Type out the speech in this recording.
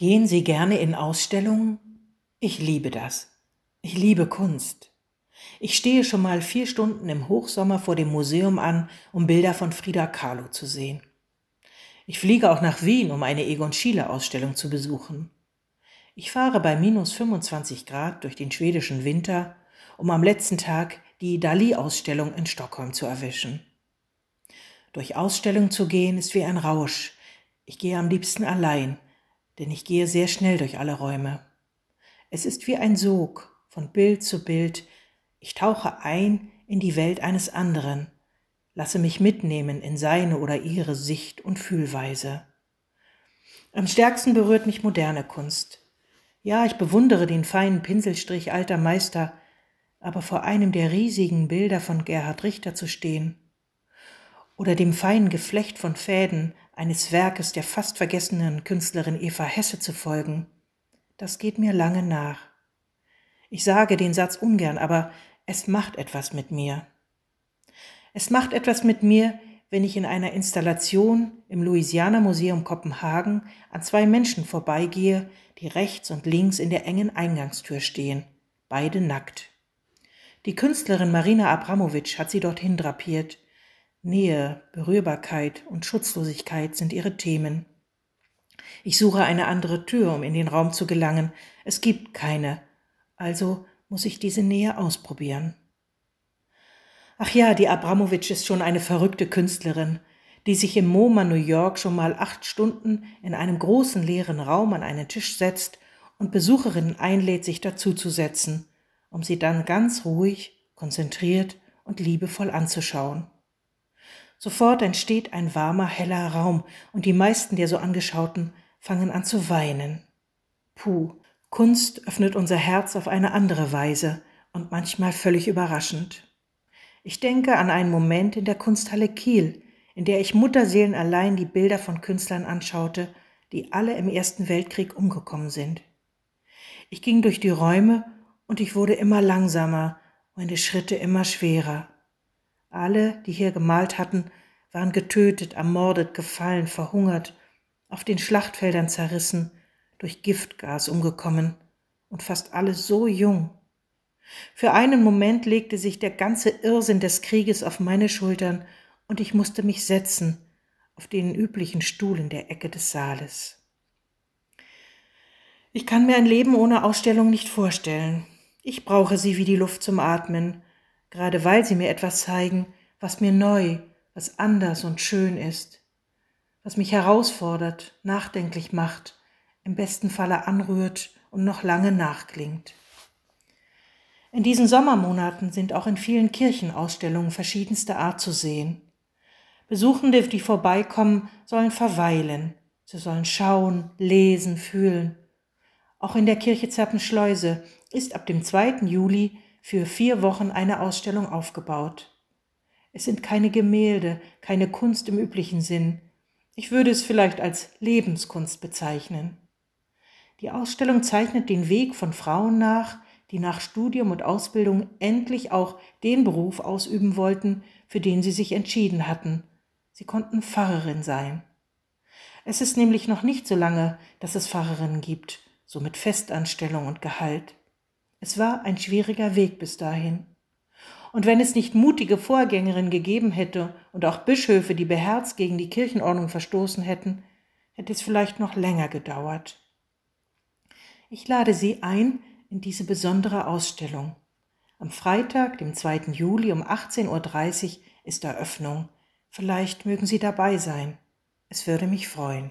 Gehen Sie gerne in Ausstellungen? Ich liebe das. Ich liebe Kunst. Ich stehe schon mal vier Stunden im Hochsommer vor dem Museum an, um Bilder von Frida Kahlo zu sehen. Ich fliege auch nach Wien, um eine Egon Schiele Ausstellung zu besuchen. Ich fahre bei minus 25 Grad durch den schwedischen Winter, um am letzten Tag die Dali-Ausstellung in Stockholm zu erwischen. Durch Ausstellungen zu gehen ist wie ein Rausch. Ich gehe am liebsten allein, denn ich gehe sehr schnell durch alle Räume. Es ist wie ein Sog von Bild zu Bild. Ich tauche ein in die Welt eines anderen, lasse mich mitnehmen in seine oder ihre Sicht und Fühlweise. Am stärksten berührt mich moderne Kunst. Ja, ich bewundere den feinen Pinselstrich alter Meister, aber vor einem der riesigen Bilder von Gerhard Richter zu stehen oder dem feinen Geflecht von Fäden eines Werkes der fast vergessenen Künstlerin Eva Hesse zu folgen, das geht mir lange nach. Ich sage den Satz ungern, aber es macht etwas mit mir. Es macht etwas mit mir, wenn ich in einer Installation im Louisiana Museum Kopenhagen an zwei Menschen vorbeigehe, die rechts und links in der engen Eingangstür stehen, beide nackt. Die Künstlerin Marina Abramowitsch hat sie dorthin drapiert. Nähe, Berührbarkeit und Schutzlosigkeit sind ihre Themen. Ich suche eine andere Tür, um in den Raum zu gelangen. Es gibt keine. Also muss ich diese Nähe ausprobieren. Ach ja, die Abramowitsch ist schon eine verrückte Künstlerin, die sich im MoMA New York schon mal acht Stunden in einem großen leeren Raum an einen Tisch setzt und Besucherinnen einlädt, sich dazuzusetzen, um sie dann ganz ruhig, konzentriert und liebevoll anzuschauen. Sofort entsteht ein warmer, heller Raum und die meisten der so Angeschauten fangen an zu weinen. Puh, Kunst öffnet unser Herz auf eine andere Weise und manchmal völlig überraschend. Ich denke an einen Moment in der Kunsthalle Kiel, in der ich Mutterseelen allein die Bilder von Künstlern anschaute, die alle im Ersten Weltkrieg umgekommen sind. Ich ging durch die Räume und ich wurde immer langsamer, meine Schritte immer schwerer. Alle, die hier gemalt hatten, waren getötet, ermordet, gefallen, verhungert auf den Schlachtfeldern zerrissen, durch Giftgas umgekommen und fast alle so jung. Für einen Moment legte sich der ganze Irrsinn des Krieges auf meine Schultern und ich musste mich setzen auf den üblichen Stuhl in der Ecke des Saales. Ich kann mir ein Leben ohne Ausstellung nicht vorstellen. Ich brauche sie wie die Luft zum Atmen, gerade weil sie mir etwas zeigen, was mir neu, was anders und schön ist was mich herausfordert, nachdenklich macht, im besten Falle anrührt und noch lange nachklingt. In diesen Sommermonaten sind auch in vielen Kirchen Ausstellungen verschiedenster Art zu sehen. Besuchende, die vorbeikommen, sollen verweilen, sie sollen schauen, lesen, fühlen. Auch in der Kirche Zerpenschleuse ist ab dem 2. Juli für vier Wochen eine Ausstellung aufgebaut. Es sind keine Gemälde, keine Kunst im üblichen Sinn, ich würde es vielleicht als Lebenskunst bezeichnen. Die Ausstellung zeichnet den Weg von Frauen nach, die nach Studium und Ausbildung endlich auch den Beruf ausüben wollten, für den sie sich entschieden hatten. Sie konnten Pfarrerin sein. Es ist nämlich noch nicht so lange, dass es Pfarrerinnen gibt, so mit Festanstellung und Gehalt. Es war ein schwieriger Weg bis dahin. Und wenn es nicht mutige Vorgängerinnen gegeben hätte und auch Bischöfe, die beherzt gegen die Kirchenordnung verstoßen hätten, hätte es vielleicht noch länger gedauert. Ich lade Sie ein in diese besondere Ausstellung. Am Freitag, dem 2. Juli um 18.30 Uhr ist Eröffnung. Vielleicht mögen Sie dabei sein. Es würde mich freuen.